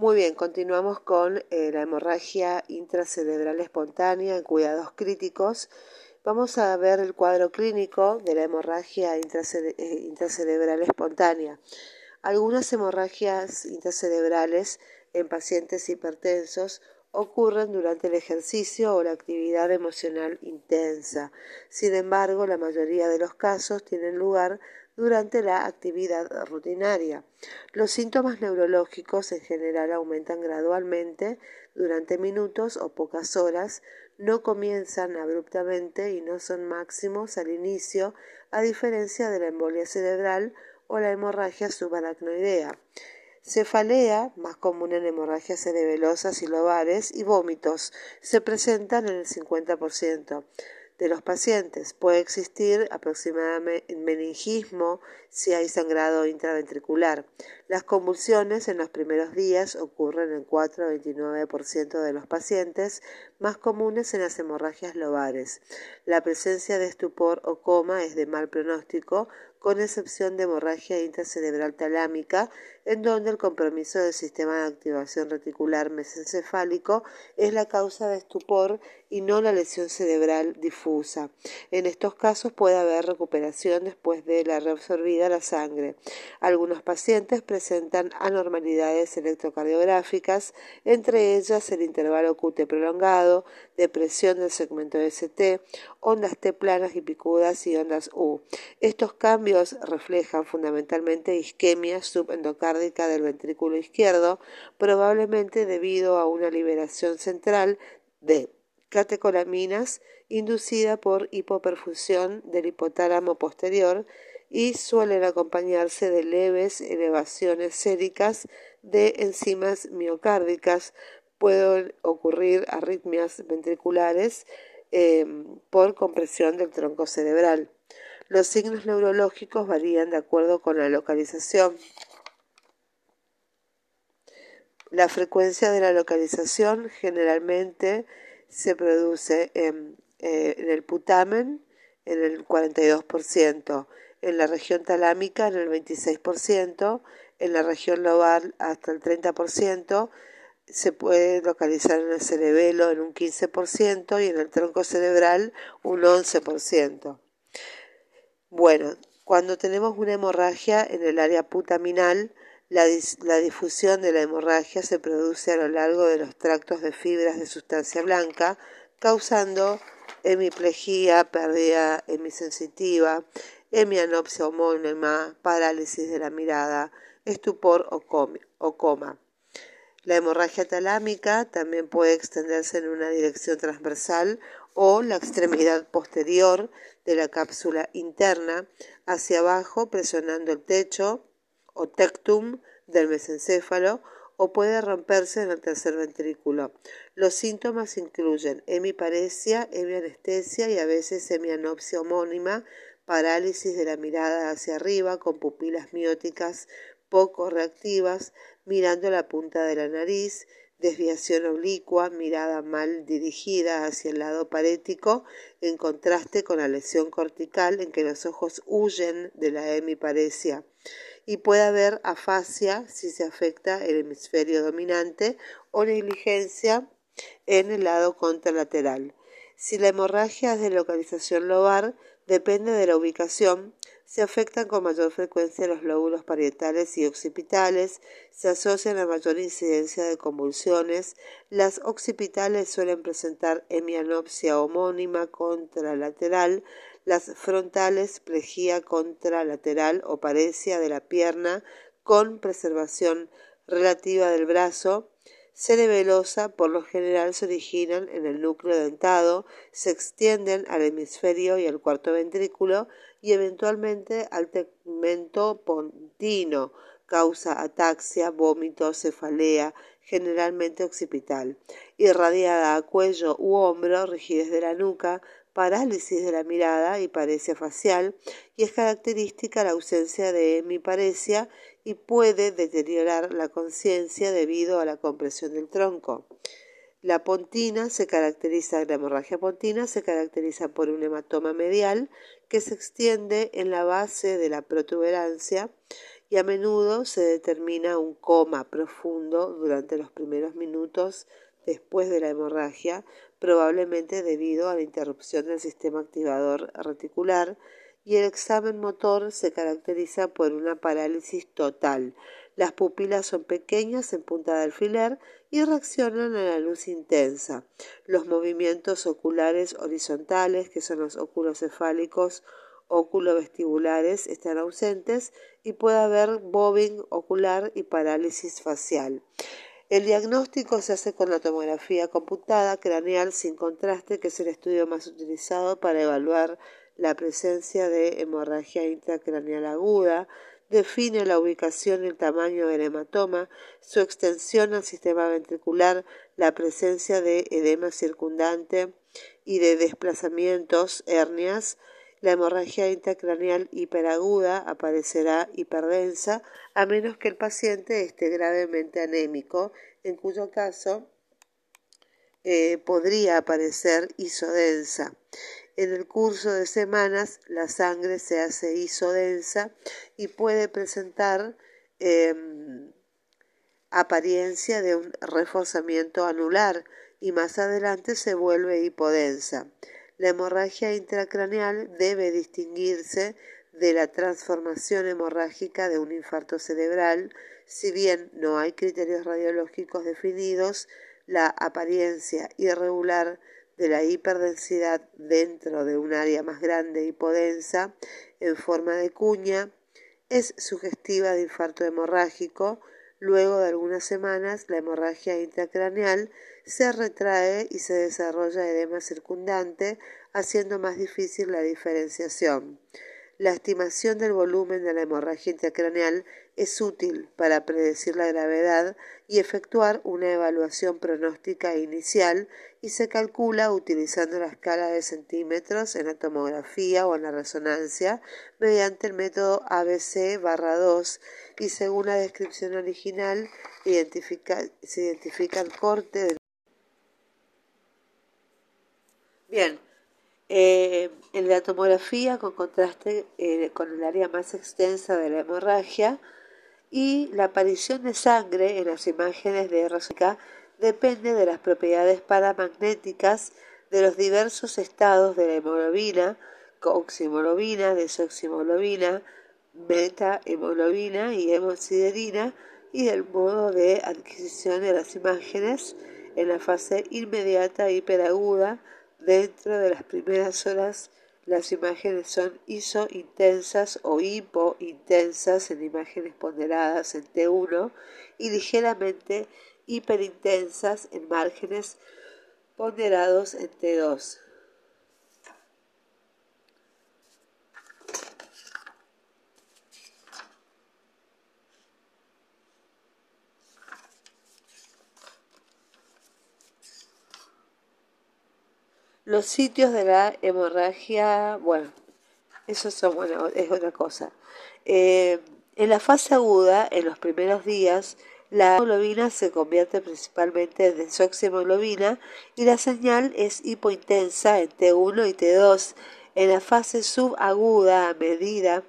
Muy bien, continuamos con eh, la hemorragia intracerebral espontánea en cuidados críticos. Vamos a ver el cuadro clínico de la hemorragia eh, intracerebral espontánea. Algunas hemorragias intracerebrales en pacientes hipertensos ocurren durante el ejercicio o la actividad emocional intensa. Sin embargo, la mayoría de los casos tienen lugar durante la actividad rutinaria. Los síntomas neurológicos en general aumentan gradualmente durante minutos o pocas horas, no comienzan abruptamente y no son máximos al inicio, a diferencia de la embolia cerebral o la hemorragia subaracnoidea. Cefalea, más común en hemorragias cerebelosas y lobares, y vómitos se presentan en el 50% de los pacientes. Puede existir aproximadamente meningismo si hay sangrado intraventricular. Las convulsiones en los primeros días ocurren en 4 a 29% de los pacientes, más comunes en las hemorragias lobares. La presencia de estupor o coma es de mal pronóstico, con excepción de hemorragia intracerebral talámica, en donde el compromiso del sistema de activación reticular mesencefálico es la causa de estupor y no la lesión cerebral difusa. En estos casos puede haber recuperación después de la reabsorbida la sangre. Algunos pacientes presentan anormalidades electrocardiográficas, entre ellas el intervalo QT prolongado, depresión del segmento ST, ondas T planas y picudas y ondas U. Estos cambios reflejan fundamentalmente isquemia del ventrículo izquierdo, probablemente debido a una liberación central de catecolaminas inducida por hipoperfusión del hipotálamo posterior y suelen acompañarse de leves elevaciones séricas de enzimas miocárdicas. Pueden ocurrir arritmias ventriculares em, por compresión del tronco cerebral. Los signos neurológicos varían de acuerdo con la localización. La frecuencia de la localización generalmente se produce en, eh, el putamen en el 42%, en la región talámica en el 26%, en la región lobar hasta el 30%, se puede localizar en el cerebelo en un 15% y en el tronco cerebral un 11%. Bueno, cuando tenemos una hemorragia en el área putaminal, la, difusión de la hemorragia se produce a lo largo de los tractos de fibras de sustancia blanca, causando hemiplegia, pérdida hemisensitiva, hemianopsia homónima, parálisis de la mirada, estupor o coma. La hemorragia talámica también puede extenderse en una dirección transversal o la extremidad posterior de la cápsula interna hacia abajo presionando el techo o tectum del mesencéfalo o puede romperse en el tercer ventrículo. Los síntomas incluyen hemiparesia, hemianestesia y a veces hemianopsia homónima, parálisis de la mirada hacia arriba con pupilas mióticas poco reactivas, mirando la punta de la nariz, desviación oblicua, mirada mal dirigida hacia el lado parético, en contraste con la lesión cortical en que los ojos huyen de la hemiparesia y puede haber afasia si se afecta el hemisferio dominante o negligencia en el lado contralateral. Si la hemorragia es de localización lobar, depende de la ubicación, se afectan con mayor frecuencia los lóbulos parietales y occipitales, se asocian a mayor incidencia de convulsiones, las occipitales suelen presentar hemianopsia homónima contralateral, las frontales plejía contralateral o parecia de la pierna con preservación relativa del brazo, cerebelosa por lo general se originan en el núcleo dentado, se extienden al hemisferio y al cuarto ventrículo y eventualmente al tegmento pontino, causa ataxia, vómito, cefalea, generalmente occipital, irradiada a cuello u hombro, rigidez de la nuca, parálisis de la mirada y paresia facial, y es característica la ausencia de hemiparesia y puede deteriorar la conciencia debido a la compresión del tronco. La pontina se caracteriza, la hemorragia pontina se caracteriza por un hematoma medial que se extiende en la base de la protuberancia y a menudo se determina un coma profundo durante los primeros minutos después de la hemorragia, probablemente debido a la interrupción del sistema activador reticular, y el examen motor se caracteriza por una parálisis total. Las pupilas son pequeñas en punta de alfiler y reaccionan a la luz intensa. Los movimientos oculares horizontales, que son los óculos cefálicos vestibulares están ausentes y puede haber bobbing ocular y parálisis facial. El diagnóstico se hace con la tomografía computada craneal sin contraste, que es el estudio más utilizado para evaluar la presencia de hemorragia intracraneal aguda, define la ubicación y el tamaño del hematoma, su extensión al sistema ventricular, la presencia de edema circundante y de desplazamientos, hernias, la hemorragia intracraneal hiperaguda aparecerá hiperdensa a menos que el paciente esté gravemente anémico, en cuyo caso eh, podría aparecer isodensa. En el curso de semanas la sangre se hace isodensa y puede presentar em, apariencia de un reforzamiento anular y más adelante se vuelve hipodensa. La hemorragia intracraneal debe distinguirse de la transformación hemorrágica de un infarto cerebral, si bien no hay criterios radiológicos definidos, la apariencia irregular de la hiperdensidad dentro de un área más grande hipodensa en forma de cuña es sugestiva de infarto hemorrágico. Luego de algunas semanas, la hemorragia intracraneal se retrae y se desarrolla edema circundante, haciendo más difícil la diferenciación. La estimación del volumen de la hemorragia intracraneal es útil para predecir la gravedad y efectuar una evaluación pronóstica inicial y se calcula utilizando la escala de centímetros en la tomografía o en la resonancia mediante el método ABC 2 y según la descripción original se identifica el corte del Bien, eh, en la tomografía con contraste eh, con el área más extensa de la hemorragia y la aparición de sangre en las imágenes de RCK depende de las propiedades paramagnéticas de los diversos estados de la hemoglobina, oxihemoglobina, desoxihemoglobina, metahemoglobina y hemosiderina y del modo de adquisición de las imágenes en la fase inmediata hiperaguda Dentro de las primeras horas las imágenes son iso-intensas o hipo-intensas en imágenes ponderadas en T1 y ligeramente hiperintensas en márgenes ponderados en T2. Los sitios de la hemorragia, bueno, eso son, bueno, es otra cosa. Eh, en la fase aguda, en los primeros días, la hemoglobina se convierte principalmente en desoxihemoglobina y la señal es hipointensa en T1 y T2. En la fase subaguda, a medida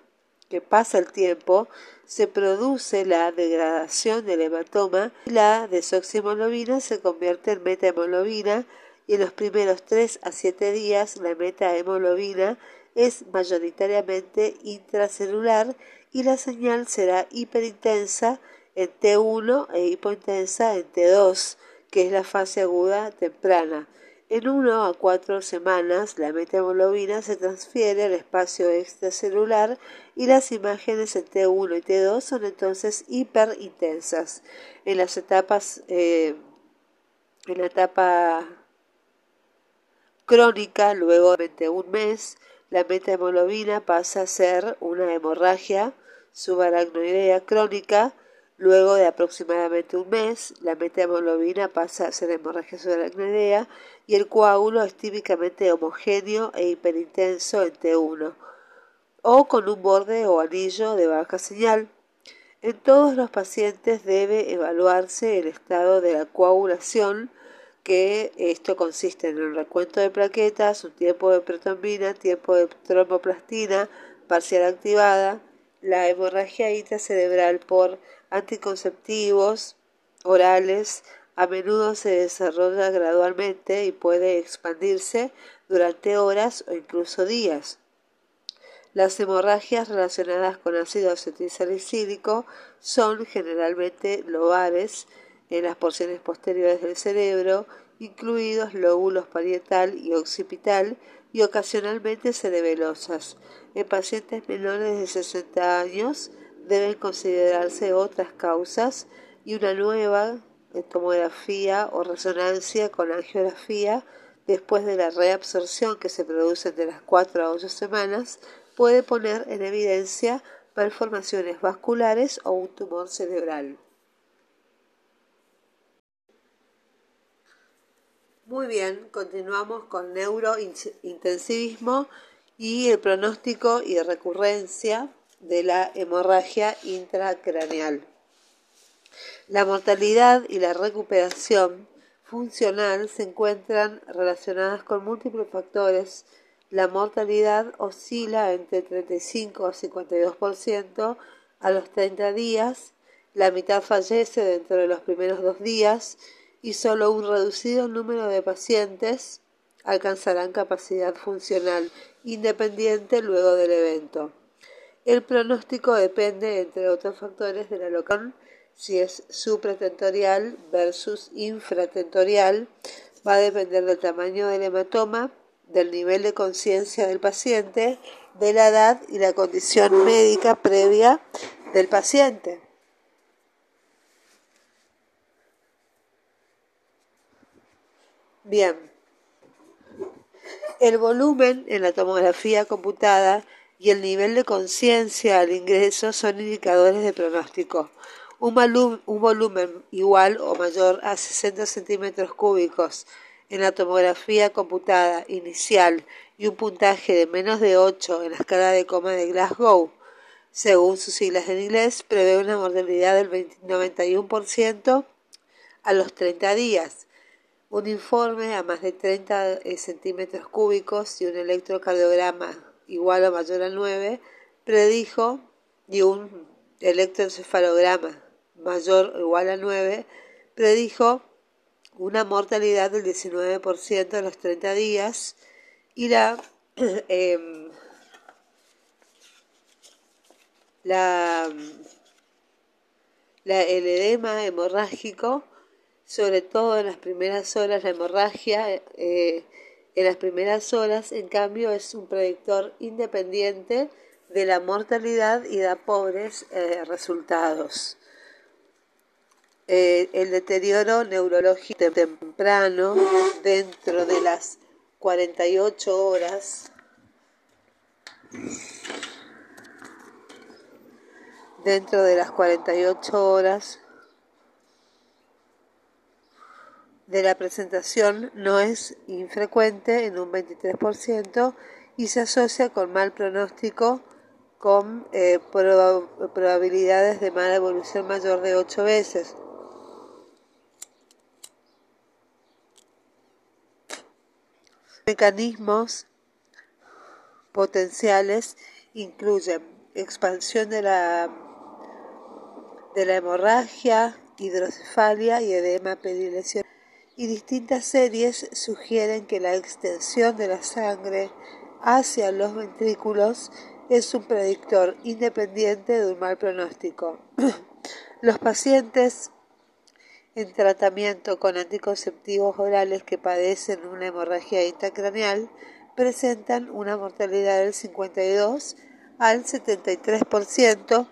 que pasa el tiempo, se produce la degradación del hematoma y la desoxihemoglobina se convierte en metahemoglobina y en los primeros 3 a 7 días la metahemoglobina es mayoritariamente intracelular y la señal será hiperintensa en T1 e hipointensa en T2, que es la fase aguda temprana. En 1 a 4 semanas la metahemoglobina se transfiere al espacio extracelular y las imágenes en T1 y T2 son entonces hiperintensas. En las etapas eh, en la etapa crónica, luego de un mes, la metahemoglobina pasa a ser una hemorragia subaracnoidea crónica. Luego de aproximadamente un mes, la metahemoglobina pasa a ser hemorragia subaracnoidea y el coágulo es típicamente homogéneo e hiperintenso en T1 o con un borde o anillo de baja señal. En todos los pacientes debe evaluarse el estado de la coagulación que esto consiste en el recuento de plaquetas, un tiempo de protombina, tiempo de tromboplastina parcial activada la hemorragia intracerebral por anticonceptivos orales a menudo se desarrolla gradualmente y puede expandirse durante horas o incluso días. Las hemorragias relacionadas con ácido acetilsalicílico son generalmente lobares en las porciones posteriores del cerebro, incluidos lóbulos parietal y occipital, y ocasionalmente cerebelosas. En pacientes menores de 60 años deben considerarse otras causas y una nueva tomografía o resonancia con angiografía después de la reabsorción que se produce entre las 4 a 8 semanas puede poner en evidencia malformaciones vasculares o un tumor cerebral. Muy bien, continuamos con neurointensivismo y el pronóstico y recurrencia de la hemorragia intracraneal. La mortalidad y la recuperación funcional se encuentran relacionadas con múltiples factores. La mortalidad oscila entre 35 a 52% a los 30 días, la mitad fallece dentro de los primeros dos días y solo un reducido número de pacientes alcanzarán capacidad funcional independiente luego del evento. El pronóstico depende, entre otros factores, de la locación, si es supratentorial versus infratentorial, va a depender del tamaño del hematoma, del nivel de conciencia del paciente, de la edad y la condición médica previa del paciente. Bien. El volumen en la tomografía computada y el nivel de conciencia al ingreso son indicadores de pronóstico. Un, volumen igual o mayor a 60 centímetros cúbicos en la tomografía computada inicial y un puntaje de menos de 8 en la escala de coma de Glasgow, según sus siglas en inglés, prevé una mortalidad del 91% a los 30 días un informe a más de 30 eh, centímetros cúbicos y un electrocardiograma igual o mayor a 9 predijo y un electroencefalograma mayor o igual a 9 predijo una mortalidad del 19% a los 30 días y la, em, la, la, el edema hemorrágico sobre todo en las primeras horas, la hemorragia eh, en las primeras horas, en cambio, es un predictor independiente de la mortalidad y da pobres eh, resultados. Eh, el deterioro neurológico temprano dentro de las 48 horas dentro de las 48 horas de la presentación no es infrecuente en un 23% y se asocia con mal pronóstico con eh, probabilidades de mala evolución mayor de 8 veces. Mecanismos potenciales incluyen expansión de la, de la hemorragia, hidrocefalia y edema predilección y distintas series sugieren que la extensión de la sangre hacia los ventrículos es un predictor independiente de un mal pronóstico. Los pacientes en tratamiento con anticonceptivos orales que padecen una hemorragia intracraneal presentan una mortalidad del 52 al 73%,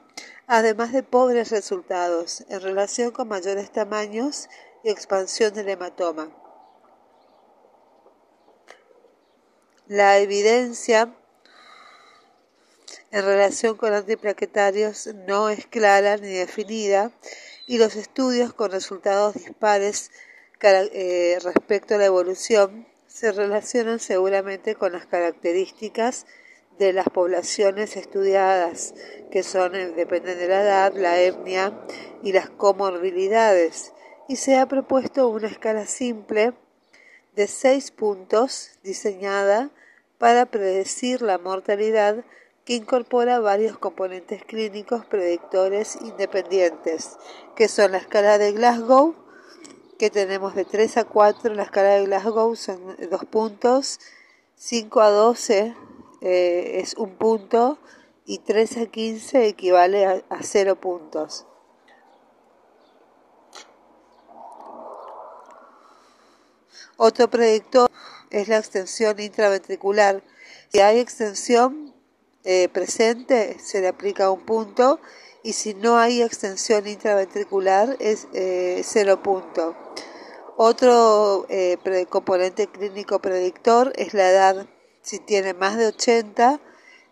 además de pobres resultados en relación con mayores tamaños expansión del hematoma. La evidencia en relación con antiplaquetarios no es clara ni definida y los estudios con resultados dispares eh, respecto a la evolución se relacionan seguramente con las características de las poblaciones estudiadas, que son, eh, dependen de la edad, la etnia y las comorbilidades y se ha propuesto una escala simple de seis puntos diseñada para predecir la mortalidad que incorpora varios componentes clínicos predictores independientes, que son la escala de Glasgow, que tenemos de 3 a 4, la escala de Glasgow son dos puntos, 5 a 12 eh, es un punto y 3 a 15 equivale a, a 0 puntos. Otro predictor es la extensión intraventricular. Si hay extensión eh, presente, se le aplica un punto y si no hay extensión intraventricular es eh, cero punto. Otro eh, componente clínico predictor es la edad. Si tiene más de 80,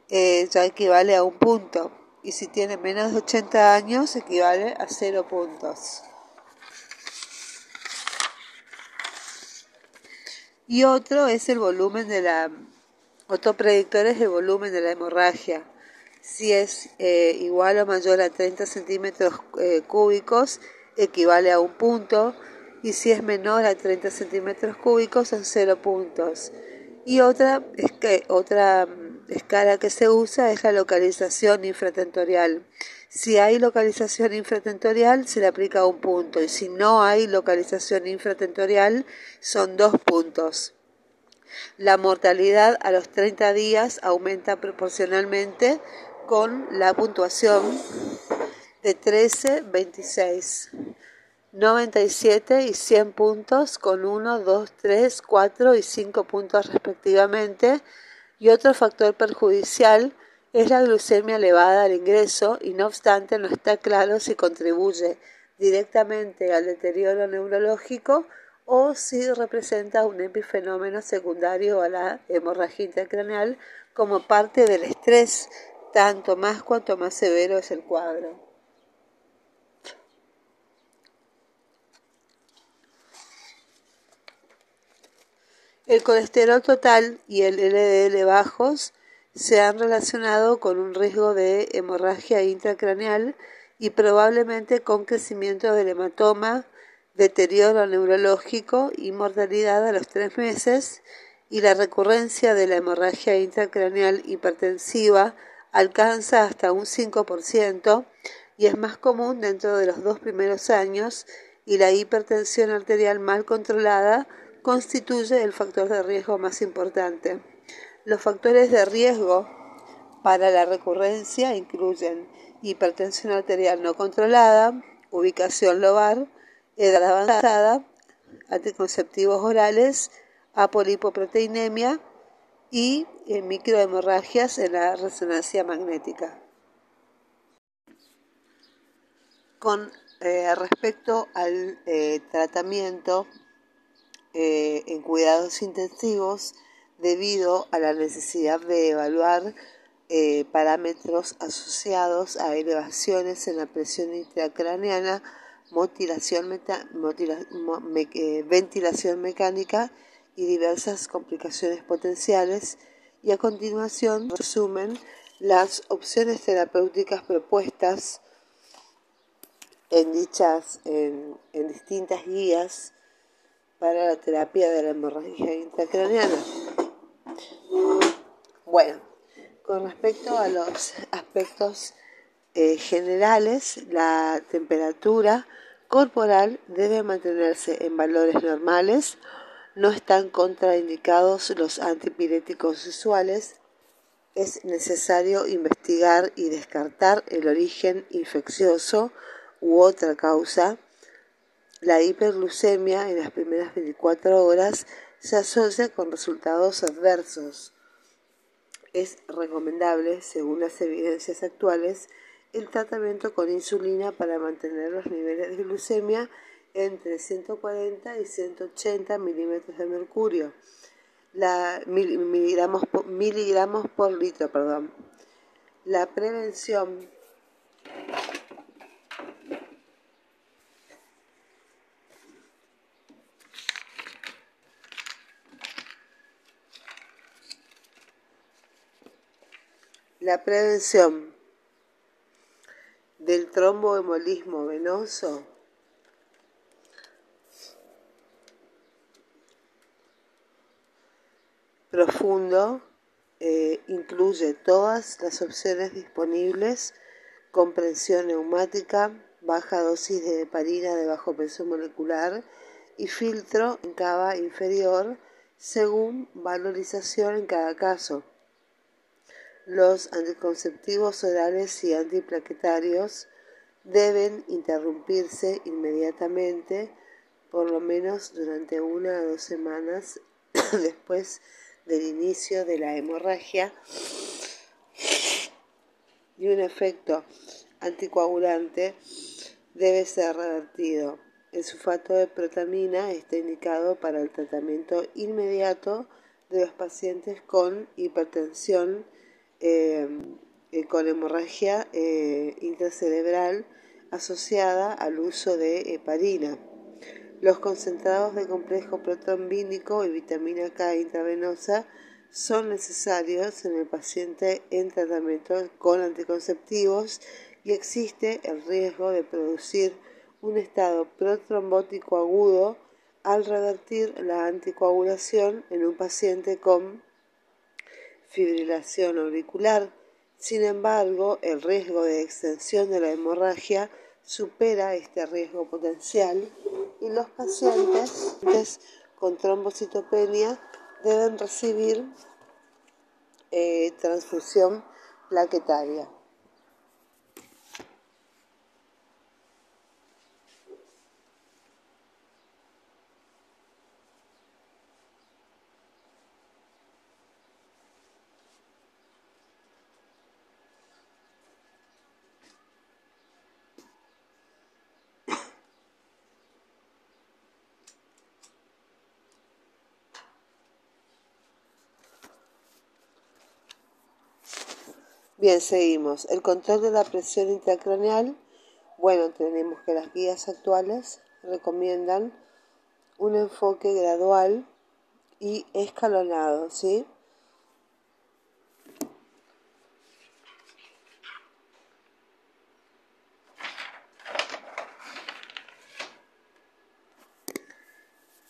ya equivale a un punto. Y si tiene menos de 80 años, equivale a cero puntos. Y otro es el volumen de la, otro predictor es el volumen de la hemorragia. Si es eh, igual o mayor a 30 centímetros eh, cúbicos, equivale a un punto, y si es menor a 30 centímetros cúbicos, son cero puntos. Y otra, es que, otra mm, escala que se usa es la localización infratentorial. Si hay localización infratentorial, se le aplica un punto y si no hay localización infratentorial, son dos puntos. La mortalidad a los 30 días aumenta proporcionalmente con la puntuación de 13, 26, 97 y 100 puntos con 1, 2, 3, 4 y 5 puntos respectivamente. Y otro factor perjudicial es la glucemia elevada al ingreso y no obstante no está claro si contribuye directamente al deterioro neurológico o si representa un epifenómeno secundario a la hemorragia intracraneal como parte del estrés, tanto más cuanto más severo es el cuadro. El colesterol total y el LDL bajos se han relacionado con un riesgo de hemorragia intracraneal y probablemente con crecimiento del hematoma, deterioro neurológico y mortalidad a los tres meses y la recurrencia de la hemorragia intracraneal hipertensiva alcanza hasta un 5% y es más común dentro de los dos primeros años y la hipertensión arterial mal controlada constituye el factor de riesgo más importante. Los factores de riesgo para la recurrencia incluyen hipertensión arterial no controlada, ubicación lobar, edad avanzada, anticonceptivos orales, apolipoproteinemia y eh, microhemorragias en la resonancia magnética. Con eh, respecto al eh, tratamiento en cuidados intensivos, debido a la necesidad de evaluar eh, parámetros asociados a elevaciones en la presión intracraneana, eh, ventilación mecánica y diversas complicaciones potenciales. Y a continuación resumen las opciones terapéuticas propuestas en dichas en distintas guías para la terapia de la hemorragia intracraneana. Bueno, con respecto a los aspectos eh, generales, la temperatura corporal debe mantenerse en valores normales, no están contraindicados los antipiréticos usuales, es necesario investigar y descartar el origen infeccioso u otra causa. La hiperglucemia en las primeras 24 horas se asocia con resultados adversos. Es recomendable, según las evidencias actuales, el tratamiento con insulina para mantener los niveles de glucemia entre 140 y 180 milímetros de mercurio, la, miligramos, por, miligramos por litro. Perdón. La prevención La prevención del tromboembolismo venoso profundo eh, incluye todas las opciones disponibles, comprensión neumática, baja dosis de heparina de bajo peso molecular y filtro en cava inferior según valorización en cada caso. Los anticonceptivos orales y antiplaquetarios deben interrumpirse inmediatamente, por lo menos durante una o dos semanas después del inicio de la hemorragia y un efecto anticoagulante debe ser revertido. El sulfato de protamina está indicado para el tratamiento inmediato de los pacientes con hipertensión eh, eh, con hemorragia eh, intracerebral asociada al uso de heparina. Los concentrados de complejo protombínico y vitamina K intravenosa son necesarios en el paciente en tratamiento con anticonceptivos y existe el riesgo de producir un estado protrombótico agudo al revertir la anticoagulación en un paciente con fibrilación auricular. Sin embargo, el riesgo de extensión de la hemorragia supera este riesgo potencial y los pacientes con trombocitopenia deben recibir eh, transfusión plaquetaria. Bien, seguimos. El control de la presión intracraneal. Bueno, tenemos que las guías actuales recomiendan un enfoque gradual y escalonado, ¿sí?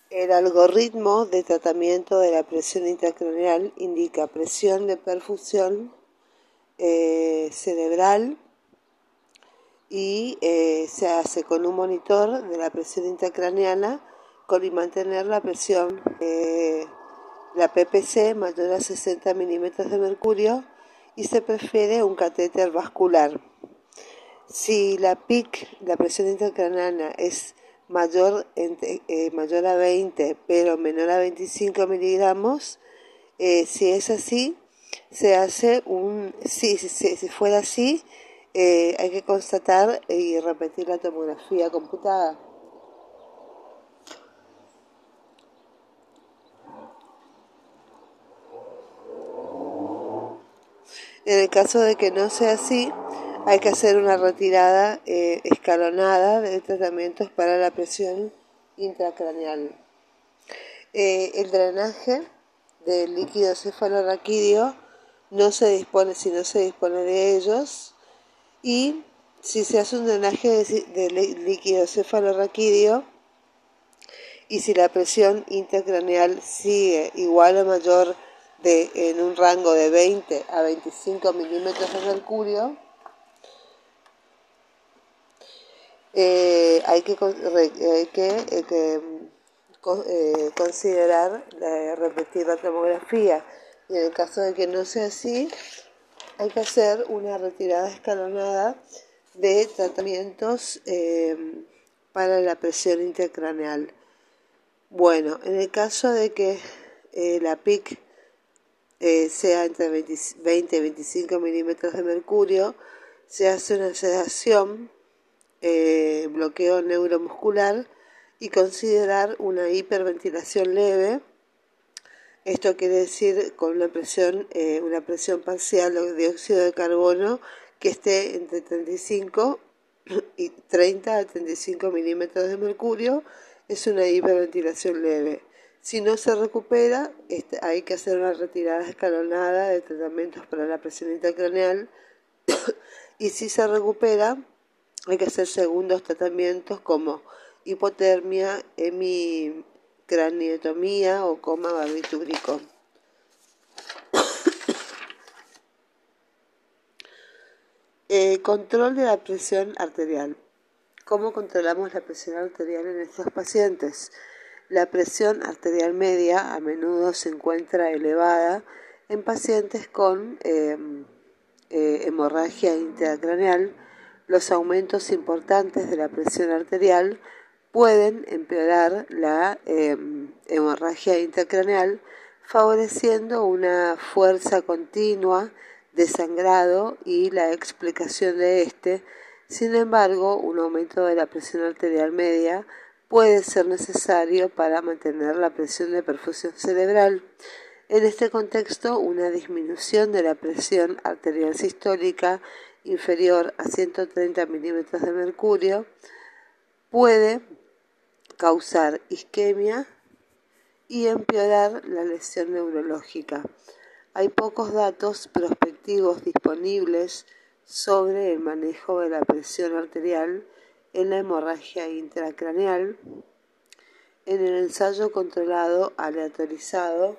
El algoritmo de tratamiento de la presión intracraneal indica presión de perfusión eh, cerebral y eh, se hace con un monitor de la presión intracraneana con y mantener la presión eh, la PPC mayor a 60 milímetros de mercurio y se prefiere un catéter vascular. Si la PIC, la presión intracraneana, es mayor, mayor a 20 pero menor a 25 miligramos, si es así, se hace un, si, si, fuera así, eh, hay que constatar y repetir la tomografía computada. En el caso de que no sea así, hay que hacer una retirada eh, escalonada de tratamientos para la presión intracraneal. Eh, el drenaje del líquido cefalorraquídeo no se dispone, si no se dispone de ellos, y si se hace un drenaje de, líquido cefalorraquídeo y si la presión intracraneal sigue igual o mayor de, en un rango de 20 a 25 milímetros de mercurio, eh, hay que, hay que, eh, eh, considerar repetir la tomografía y en el caso de que no sea así, hay que hacer una retirada escalonada de tratamientos eh, para la presión intercraneal. Bueno, en el caso de que eh, la PIC eh, sea entre 20 y 25 milímetros de mercurio, se hace una sedación, bloqueo neuromuscular y considerar una hiperventilación leve esto quiere decir con una presión, eh, una presión parcial de dióxido de carbono que esté entre 35 y 30 a 35 milímetros de mercurio, es una hiperventilación leve. Si no se recupera, hay que hacer una retirada escalonada de tratamientos para la presión intracraneal y si se recupera, hay que hacer segundos tratamientos como hipotermia, craniotomía o coma barbitúrico. Eh, control de la presión arterial. ¿Cómo controlamos la presión arterial en estos pacientes? La presión arterial media a menudo se encuentra elevada en pacientes con em, eh, hemorragia intracraneal. Los aumentos importantes de la presión arterial pueden empeorar la em, hemorragia intracraneal, favoreciendo una fuerza continua de sangrado y la explicación de este. Sin embargo, un aumento de la presión arterial media puede ser necesario para mantener la presión de perfusión cerebral. En este contexto, una disminución de la presión arterial sistólica inferior a 130 milímetros de mercurio puede causar isquemia y empeorar la lesión neurológica. Hay pocos datos prospectivos disponibles sobre el manejo de la presión arterial en la hemorragia intracraneal. En el ensayo controlado aleatorizado,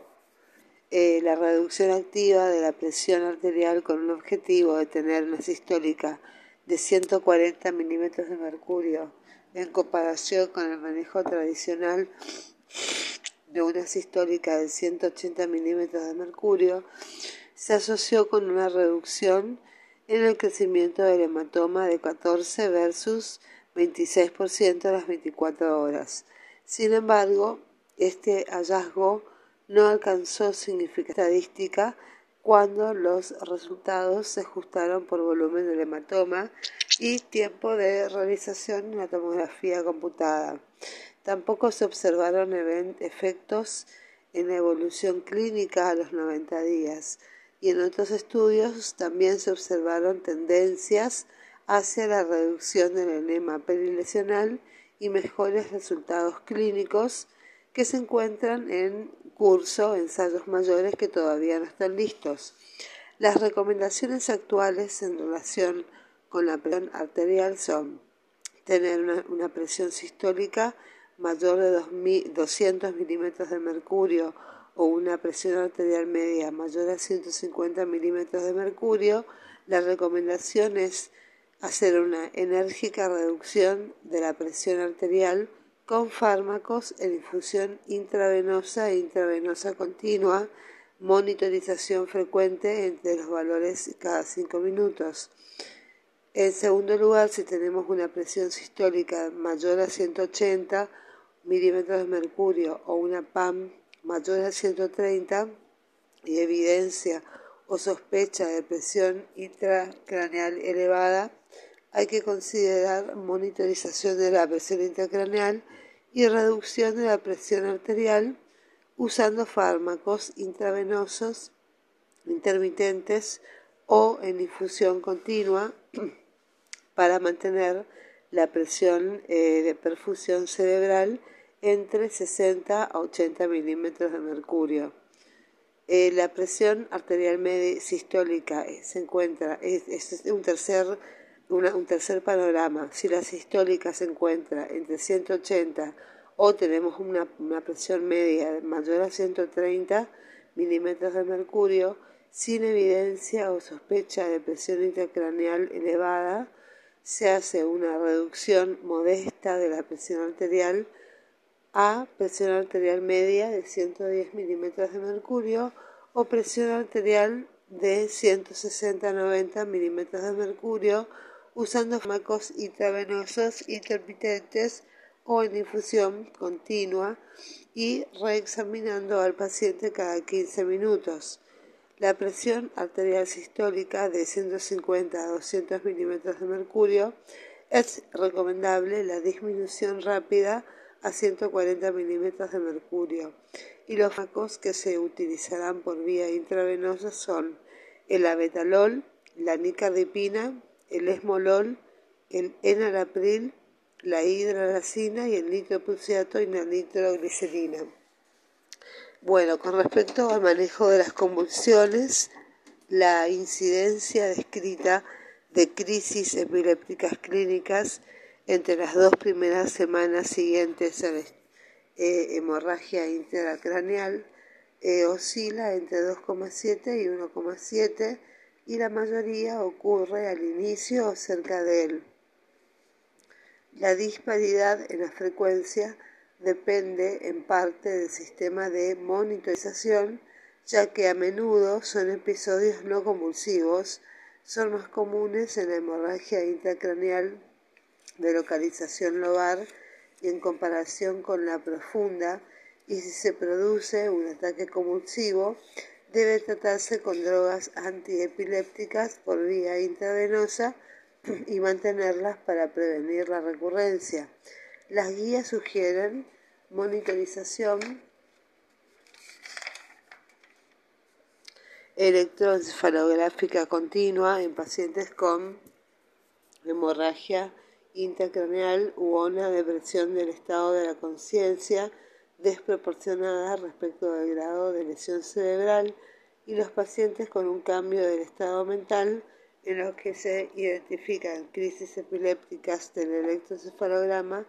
eh, la reducción activa de la presión arterial con un objetivo de tener una sistólica de 140 milímetros de mercurio en comparación con el manejo tradicional de una sistólica de 180 milímetros de mercurio, se asoció con una reducción en el crecimiento del hematoma de 14 versus 26% a las 24 horas. Sin embargo, este hallazgo no alcanzó significación estadística cuando los resultados se ajustaron por volumen del hematoma y tiempo de realización en la tomografía computada. Tampoco se observaron efectos en la evolución clínica a los 90 días y en otros estudios también se observaron tendencias hacia la reducción del enema perilesional y mejores resultados clínicos que se encuentran en curso ensayos mayores que todavía no están listos. Las recomendaciones actuales en relación con la presión arterial son tener una presión sistólica mayor de 200 milímetros de mercurio o una presión arterial media mayor a 150 milímetros de mercurio, la recomendación es hacer una enérgica reducción de la presión arterial con fármacos en infusión intravenosa e intravenosa continua, monitorización frecuente entre los valores cada 5 minutos. En segundo lugar, si tenemos una presión sistólica mayor a 180 milímetros de mercurio o una PAM mayor a 130 y evidencia o sospecha de presión intracraneal elevada, hay que considerar monitorización de la presión intracraneal y reducción de la presión arterial usando fármacos intravenosos intermitentes o en infusión continua para mantener la presión eh, de perfusión cerebral entre 60 a 80 milímetros de mercurio. Eh, la presión arterial media sistólica eh, se encuentra, es, un, tercer, un tercer panorama. Si la sistólica se encuentra entre 180 o tenemos una, una presión media mayor a 130 milímetros de mercurio, sin evidencia o sospecha de presión intracraneal elevada, se hace una reducción modesta de la presión arterial a presión arterial media de 110 milímetros de mercurio o presión arterial de 160-90 milímetros de mercurio usando fármacos intravenosos intermitentes o en infusión continua y reexaminando al paciente cada 15 minutos. La presión arterial sistólica de 150 a 200 milímetros de mercurio es recomendable la disminución rápida a 140 milímetros de mercurio y los fármacos que se utilizarán por vía intravenosa son el abetalol, la nicardipina, el esmolol, el enalapril, la hidralacina y el nitroprusiato y la nitroglicerina. Bueno, con respecto al manejo de las convulsiones, la incidencia descrita de crisis epilépticas clínicas entre las dos primeras semanas siguientes a la eh, hemorragia intracraneal eh, oscila entre 2,7 y 1,7. y la mayoría ocurre al inicio o cerca de él. La disparidad en la frecuencia depende en parte del sistema de monitorización, ya que a menudo son episodios no convulsivos, son más comunes en la hemorragia intracraneal de localización lobar y en comparación con la profunda, y si se produce un ataque convulsivo, debe tratarse con drogas antiepilépticas por vía intravenosa y mantenerlas para prevenir la recurrencia. Las guías sugieren monitorización electroencefalográfica continua en pacientes con hemorragia intracraneal u una depresión del estado de la conciencia desproporcionada respecto del grado de lesión cerebral y los pacientes con un cambio del estado mental en los que se identifican crisis epilépticas del electroencefalograma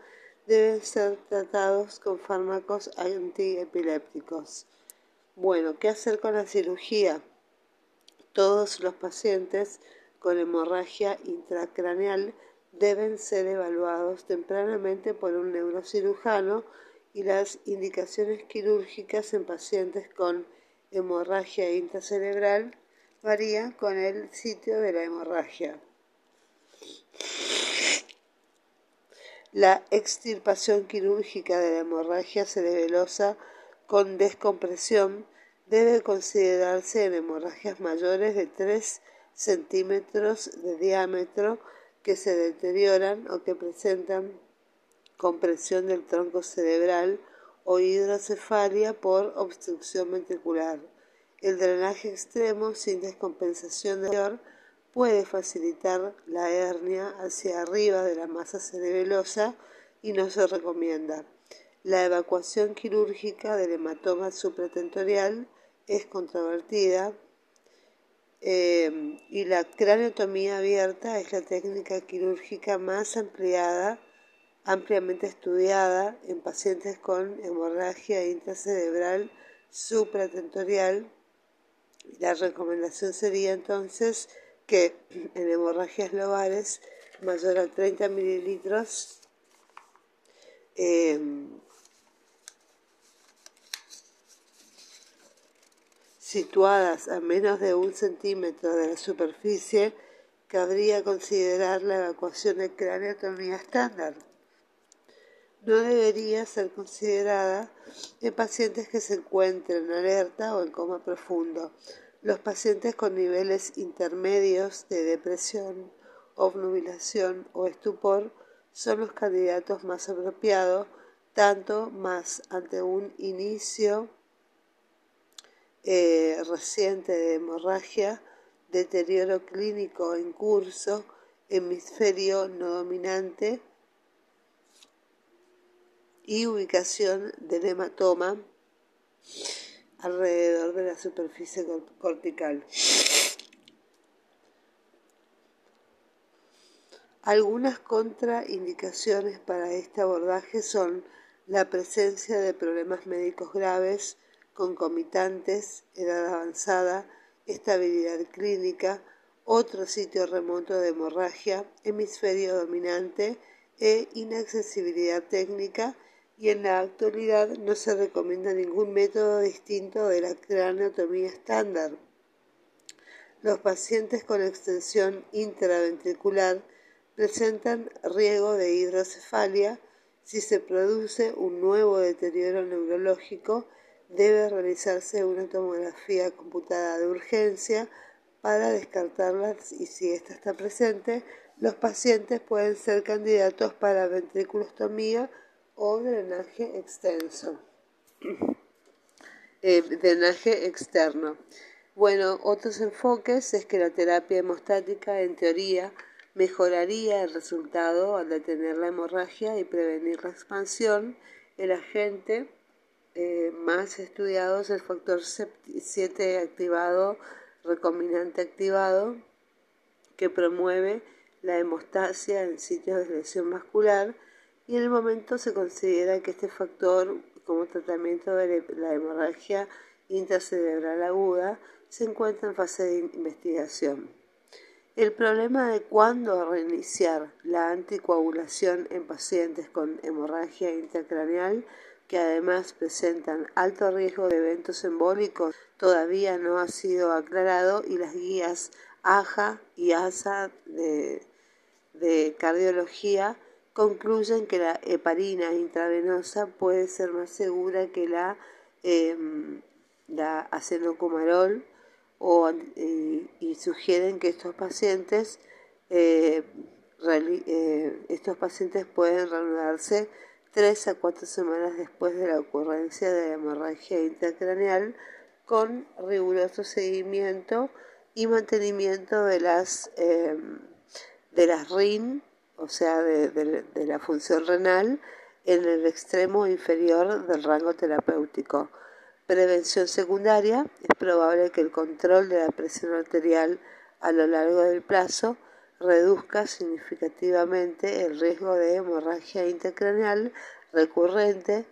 deben ser tratados con fármacos antiepilépticos. Bueno, ¿qué hacer con la cirugía? Todos los pacientes con hemorragia intracraneal deben ser evaluados tempranamente por un neurocirujano y las indicaciones quirúrgicas en pacientes con hemorragia intracerebral varían con el sitio de la hemorragia. La extirpación quirúrgica de la hemorragia cerebelosa con descompresión debe considerarse en hemorragias mayores de 3 centímetros de diámetro que se deterioran o que presentan compresión del tronco cerebral o hidrocefalia por obstrucción ventricular. El drenaje extremo sin descompensación de puede facilitar la hernia hacia arriba de la masa cerebelosa y no se recomienda. La evacuación quirúrgica del hematoma supratentorial es controvertida eh, y la craneotomía abierta es la técnica quirúrgica más ampliada, ampliamente estudiada en pacientes con hemorragia intracerebral supratentorial. La recomendación sería entonces que en hemorragias lobares mayor a 30 mililitros eh, situadas a menos de un centímetro de la superficie, cabría considerar la evacuación de craneotomía estándar. No debería ser considerada en pacientes que se encuentren en alerta o en coma profundo. Los pacientes con niveles intermedios de depresión, obnubilación o estupor son los candidatos más apropiados, tanto más ante un inicio eh, reciente de hemorragia, deterioro clínico en curso, hemisferio no dominante y ubicación del hematoma alrededor la superficie cortical. Algunas contraindicaciones para este abordaje son la presencia de problemas médicos graves, concomitantes, edad avanzada, estabilidad clínica, otro sitio remoto de hemorragia, hemisferio dominante e inaccesibilidad técnica y en la actualidad no se recomienda ningún método distinto de la craneotomía estándar. Los pacientes con extensión intraventricular presentan riesgo de hidrocefalia si se produce un nuevo deterioro neurológico debe realizarse una tomografía computada de urgencia para descartarlas y si ésta está presente, los pacientes pueden ser candidatos para ventriculostomía o drenaje extenso. Eh, drenaje externo. Bueno, otros enfoques es que la terapia hemostática en teoría mejoraría el resultado al detener la hemorragia y prevenir la expansión. El agente eh, más estudiado es el factor 7 activado, recombinante activado, que promueve la hemostasia en sitios de lesión vascular y en el momento se considera que este factor como tratamiento de la hemorragia intracerebral aguda se encuentra en fase de investigación. El problema de cuándo reiniciar la anticoagulación en pacientes con hemorragia intracraneal que además presentan alto riesgo de eventos embólicos todavía no ha sido aclarado y las guías AJA y ASA de, cardiología concluyen que la heparina intravenosa puede ser más segura que la, eh, la acenocumarol o, y, sugieren que estos pacientes eh, eh, estos pacientes pueden reanudarse tres a cuatro semanas después de la ocurrencia de la hemorragia intracraneal con riguroso seguimiento y mantenimiento de las em, de las RIN, o sea, de la función renal en el extremo inferior del rango terapéutico. Prevención secundaria. Es probable que el control de la presión arterial a lo largo del plazo reduzca significativamente el riesgo de hemorragia intracraneal recurrente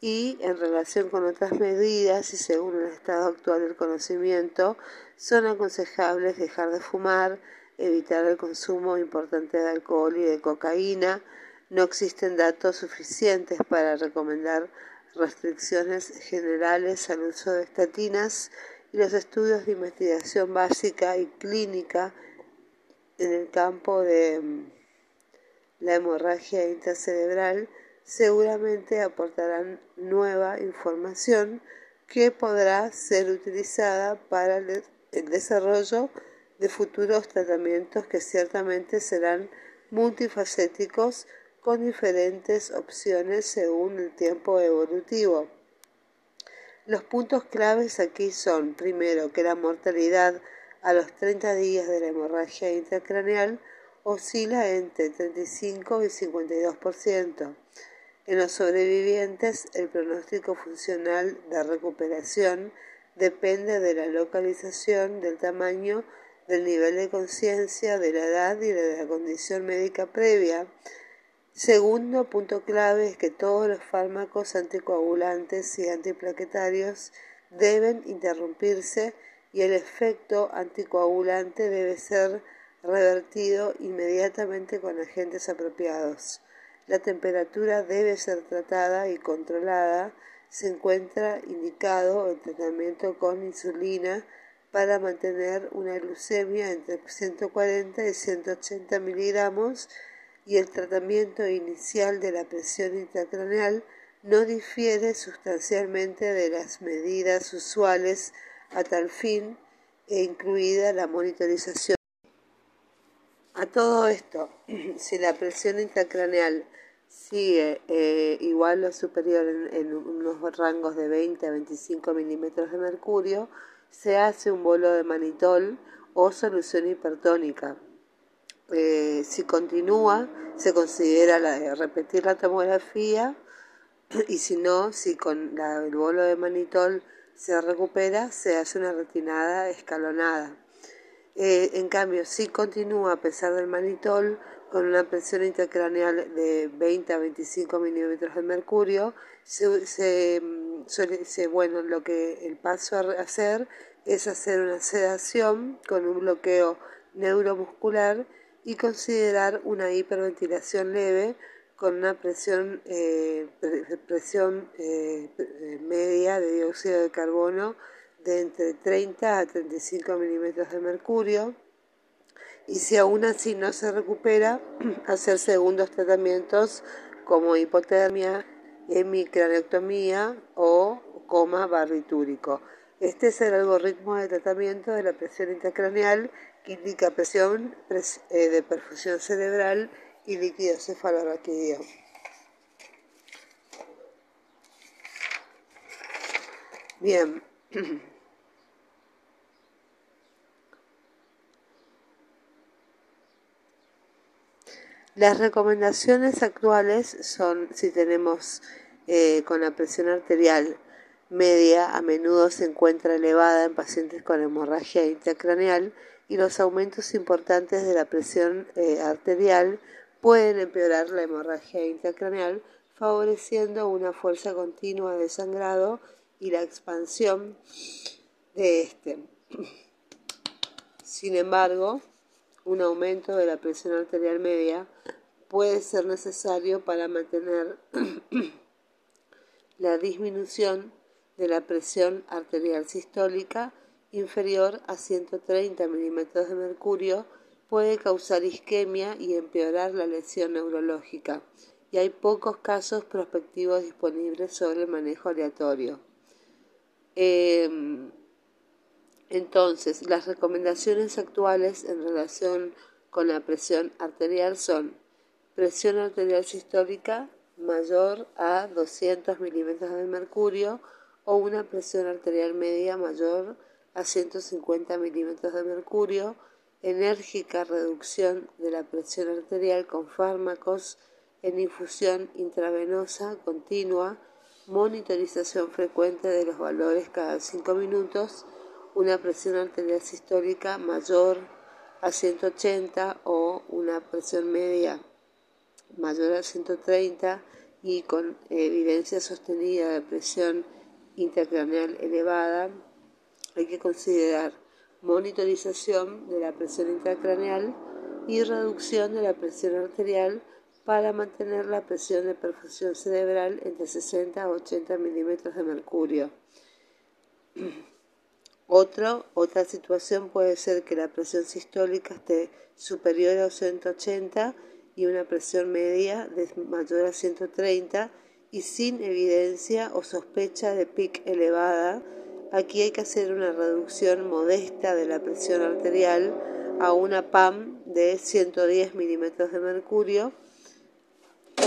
y en relación con otras medidas y según el estado actual del conocimiento son aconsejables dejar de fumar, evitar el consumo importante de alcohol y de cocaína. No existen datos suficientes para recomendar restricciones generales al uso de estatinas y los estudios de investigación básica y clínica en el campo de mm, la hemorragia intracerebral seguramente aportarán nueva información que podrá ser utilizada para el desarrollo de futuros tratamientos que ciertamente serán multifacéticos con diferentes opciones según el tiempo evolutivo. Los puntos claves aquí son, primero, que la mortalidad a los 30 días de la hemorragia intracraneal oscila entre 35 y 52%. En los sobrevivientes, el pronóstico funcional de recuperación depende de la localización, del tamaño, del nivel de conciencia, de la edad y de la condición médica previa. Segundo punto clave es que todos los fármacos anticoagulantes y antiplaquetarios deben interrumpirse y el efecto anticoagulante debe ser revertido inmediatamente con agentes apropiados. La temperatura debe ser tratada y controlada. Se encuentra indicado el tratamiento con insulina para mantener una glucemia entre 140 y 180 miligramos y el tratamiento inicial de la presión intracraneal no difiere sustancialmente de las medidas usuales a tal fin e incluida la monitorización. A todo esto, si la presión intracraneal sigue eh, igual o superior en, unos rangos de 20 a 25 milímetros de mercurio, se hace un bolo de manitol o solución hipertónica. Eh, si continúa, se considera la, repetir la tomografía y si no, si con el bolo de manitol se recupera, se hace una retinada escalonada. Eh, en cambio, si continúa a pesar del manitol con una presión intracraneal de 20 a 25 milímetros de mercurio, se, bueno, lo que el paso a hacer es hacer una sedación con un bloqueo neuromuscular y considerar una hiperventilación leve con una presión, eh, presión eh, media de dióxido de carbono de entre 30 a 35 milímetros de mercurio y si aún así no se recupera, hacer segundos tratamientos como hipotermia, hemicraneoctomía o coma barbitúrico. Este es el algoritmo de tratamiento de la presión intracraneal que indica presión eh, de perfusión cerebral y líquido cefalorraquídeo. Bien. Las recomendaciones actuales son si tenemos eh, con la presión arterial media, a menudo se encuentra elevada en pacientes con hemorragia intracraneal y los aumentos importantes de la presión eh, arterial pueden empeorar la hemorragia intracraneal, favoreciendo una fuerza continua de sangrado y la expansión de este. Sin embargo, un aumento de la presión arterial media puede ser necesario para mantener la disminución de la presión arterial sistólica inferior a 130 milímetros de mercurio puede causar isquemia y empeorar la lesión neurológica, y hay pocos casos prospectivos disponibles sobre el manejo aleatorio. Em, entonces, las recomendaciones actuales en relación con la presión arterial son presión arterial sistólica mayor a 200 milímetros de mercurio o una presión arterial media mayor a 150 milímetros de mercurio, enérgica reducción de la presión arterial con fármacos en infusión intravenosa continua, monitorización frecuente de los valores cada 5 minutos, una presión arterial sistólica mayor a 180 o una presión media mayor a 130 y con evidencia sostenida de presión intracraneal elevada, hay que considerar monitorización de la presión intracraneal y reducción de la presión arterial para mantener la presión de perfusión cerebral entre 60 a 80 milímetros de mercurio. Otra situación puede ser que la presión sistólica esté superior a 180 y una presión media de mayor a 130 y sin evidencia o sospecha de pic elevada. Aquí hay que hacer una reducción modesta de la presión arterial a una PAM de 110 milímetros de mercurio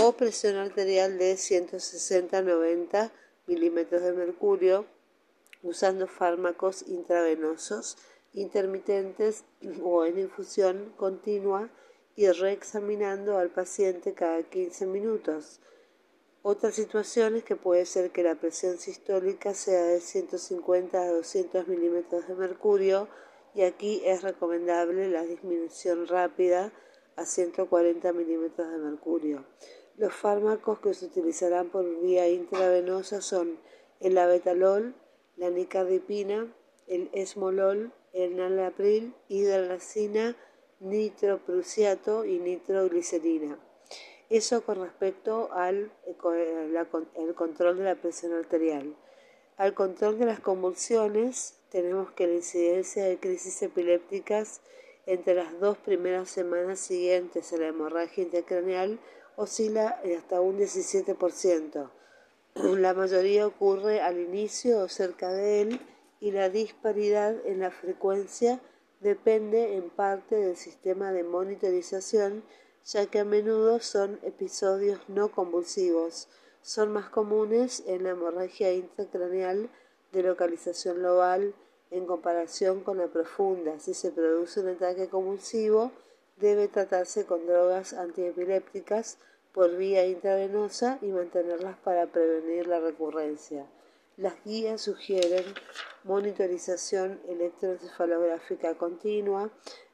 o presión arterial de 160-90 milímetros de mercurio usando fármacos intravenosos intermitentes o en infusión continua y reexaminando al paciente cada 15 minutos. Otra situación es que puede ser que la presión sistólica sea de 150 a 200 milímetros de mercurio y aquí es recomendable la disminución rápida a 140 milímetros de mercurio. Los fármacos que se utilizarán por vía intravenosa son el abetalol, la nicardipina, el esmolol, el nalapril, hidralacina, nitroprusiato y nitroglicerina. Eso con respecto al eh, el control de la presión arterial. Al control de las convulsiones, tenemos que la incidencia de crisis epilépticas entre las dos primeras semanas siguientes a la hemorragia intracraneal oscila hasta un 17%. La mayoría ocurre al inicio o cerca de él y la disparidad en la frecuencia depende en parte del sistema de monitorización ya que a menudo son episodios no convulsivos. Son más comunes en la hemorragia intracraneal de localización local en comparación con la profunda. Si se produce un ataque convulsivo, debe tratarse con drogas antiepilépticas por vía intravenosa y mantenerlas para prevenir la recurrencia. Las guías sugieren monitorización electroencefalográfica continua,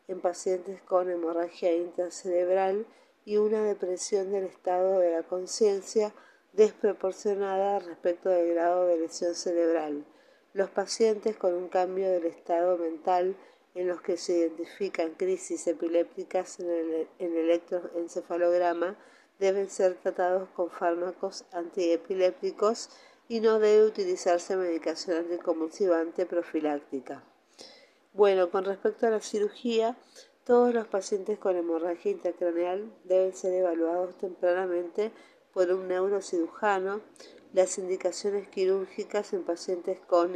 en pacientes con hemorragia intracerebral y una depresión del estado de la conciencia desproporcionada respecto del grado de lesión cerebral. Los pacientes con un cambio del estado mental en los que se identifican crisis epilépticas en el, electroencefalograma deben ser tratados con fármacos antiepilépticos y no debe utilizarse medicación anticonvulsivante profiláctica. Bueno, con respecto a la cirugía, todos los pacientes con hemorragia intracraneal deben ser evaluados tempranamente por un neurocirujano. Las indicaciones quirúrgicas en pacientes con,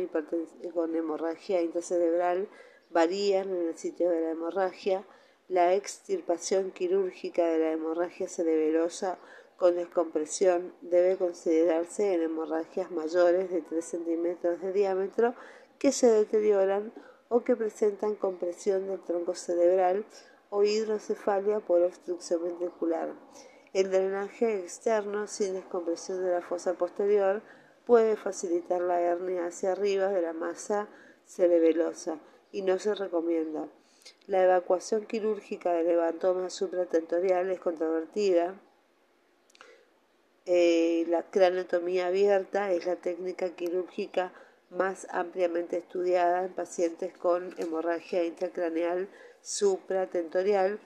con hemorragia intracerebral varían en el sitio de la hemorragia. La extirpación quirúrgica de la hemorragia cerebelosa con descompresión debe considerarse en hemorragias mayores de 3 centímetros de diámetro que se deterioran o que presentan compresión del tronco cerebral o hidrocefalia por obstrucción ventricular. El drenaje externo sin descompresión de la fosa posterior puede facilitar la hernia hacia arriba de la masa cerebelosa y no se recomienda. La evacuación quirúrgica del levantoma supratentorial es controvertida. Eh, la craneotomía abierta es la técnica quirúrgica más ampliamente estudiada en pacientes con hemorragia intracraneal supratentorial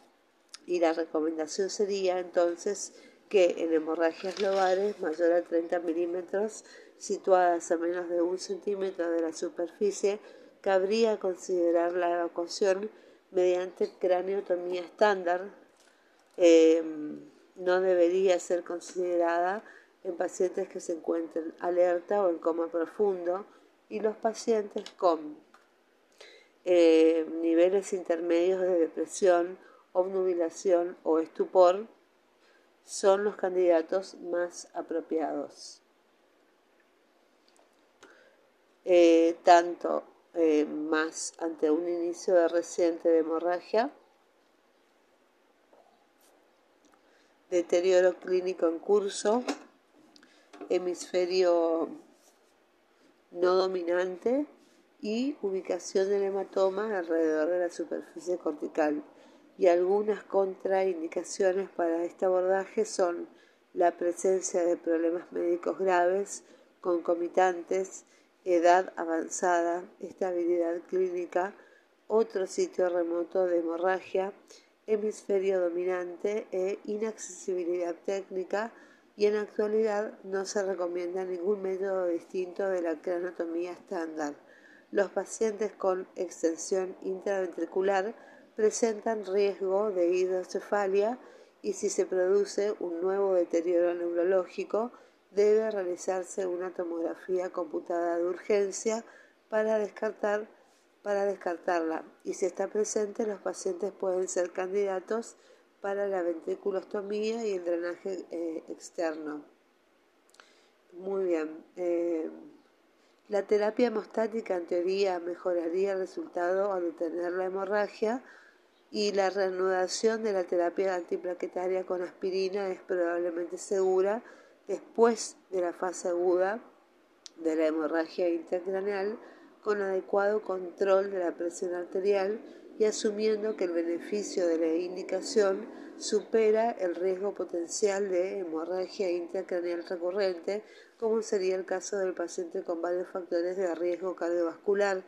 y la recomendación sería entonces que en hemorragias lobares mayor a 30 milímetros situadas a menos de un centímetro de la superficie cabría considerar la evacuación mediante craneotomía estándar. Em, no debería ser considerada en pacientes que se encuentren alerta o en coma profundo y los pacientes con eh, niveles intermedios de depresión, obnubilación o estupor son los candidatos más apropiados. Eh, tanto eh, más ante un inicio de reciente de hemorragia, deterioro clínico en curso, hemisferio no dominante y ubicación del hematoma alrededor de la superficie cortical. Y algunas contraindicaciones para este abordaje son la presencia de problemas médicos graves, concomitantes, edad avanzada, estabilidad clínica, otro sitio remoto de hemorragia, hemisferio dominante e inaccesibilidad técnica, y en la actualidad no se recomienda ningún método distinto de la cranotomía estándar. Los pacientes con extensión intraventricular presentan riesgo de hidrocefalia y si se produce un nuevo deterioro neurológico, debe realizarse una tomografía computada de urgencia para, descartar, para descartarla y si está presente los pacientes pueden ser candidatos para la ventriculostomía y el drenaje eh, externo. Muy bien. Eh, la terapia hemostática en teoría mejoraría el resultado al detener la hemorragia y la reanudación de la terapia antiplaquetaria con aspirina es probablemente segura después de la fase aguda de la hemorragia intracraneal con adecuado control de la presión arterial y asumiendo que el beneficio de la indicación supera el riesgo potencial de hemorragia intracraneal recurrente, como sería el caso del paciente con varios factores de riesgo cardiovascular.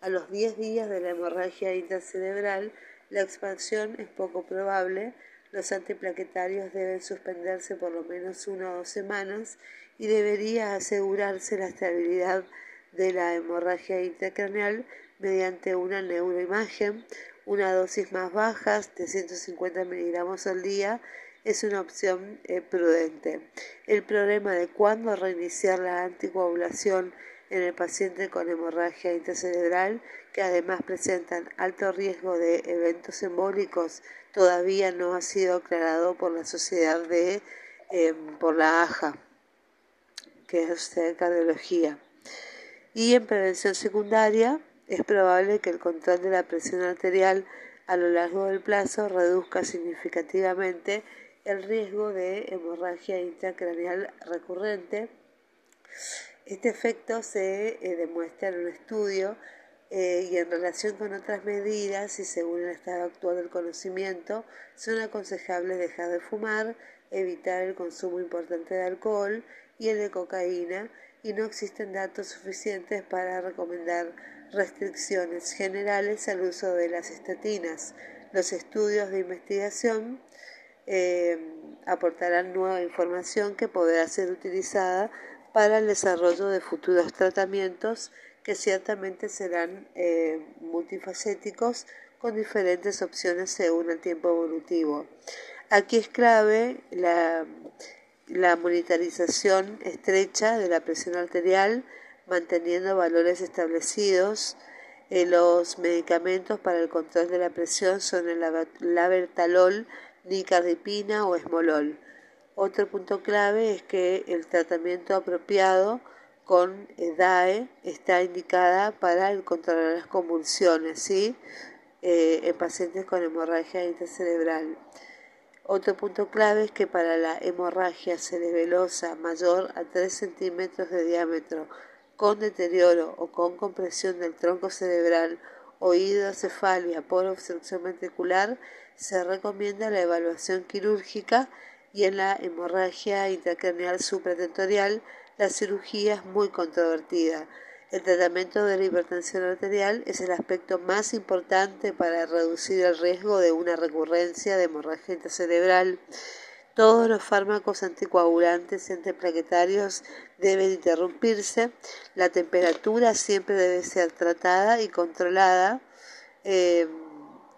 A los 10 días de la hemorragia intracerebral, la expansión es poco probable, los antiplaquetarios deben suspenderse por lo menos una o dos semanas y debería asegurarse la estabilidad de la hemorragia intracraneal mediante una neuroimagen, una dosis más baja de 150 miligramos al día es una opción eh, prudente. El problema de cuándo reiniciar la anticoagulación en el paciente con hemorragia intracerebral, que además presentan alto riesgo de eventos embólicos, todavía no ha sido aclarado por la sociedad de em, por la AJA, que es de cardiología. Y en prevención secundaria, es probable que el control de la presión arterial a lo largo del plazo reduzca significativamente el riesgo de hemorragia intracraneal recurrente. Este efecto se eh, demuestra en un estudio eh, y en relación con otras medidas y según el estado actual del conocimiento, son aconsejables dejar de fumar, evitar el consumo importante de alcohol y el de cocaína y no existen datos suficientes para recomendar restricciones generales al uso de las estatinas. Los estudios de investigación eh, aportarán nueva información que podrá ser utilizada para el desarrollo de futuros tratamientos que ciertamente serán eh, multifacéticos con diferentes opciones según el tiempo evolutivo. Aquí es clave la, la monitorización estrecha de la presión arterial, manteniendo valores establecidos. Eh, los medicamentos para el control de la presión son el labertalol, nicardipina o esmolol. Otro punto clave es que el tratamiento apropiado con DAE está indicada para el las convulsiones ¿sí? Eh, en pacientes con hemorragia intracerebral. Otro punto clave es que para la hemorragia cerebelosa mayor a 3 centímetros de diámetro con deterioro o con compresión del tronco cerebral o hidrocefalia por obstrucción ventricular, se recomienda la evaluación quirúrgica y en la hemorragia intracraneal supratentorial la cirugía es muy controvertida. El tratamiento de la hipertensión arterial es el aspecto más importante para reducir el riesgo de una recurrencia de hemorragia intracerebral. Todos los fármacos anticoagulantes antiplaquetarios deben interrumpirse. La temperatura siempre debe ser tratada y controlada. Eh,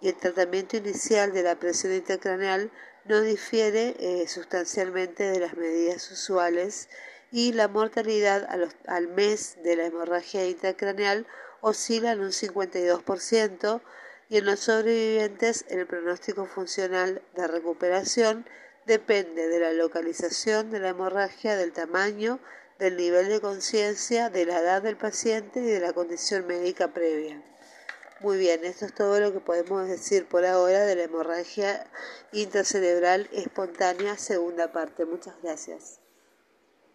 y el tratamiento inicial de la presión intracraneal no difiere eh, sustancialmente de las medidas usuales y la mortalidad al mes de la hemorragia intracraneal oscila en un 52% y en los sobrevivientes el pronóstico funcional de recuperación depende de la localización de la hemorragia, del tamaño, del nivel de conciencia, de la edad del paciente y de la condición médica previa. Muy bien, esto es todo lo que podemos decir por ahora de la hemorragia intracerebral espontánea, segunda parte. Muchas gracias.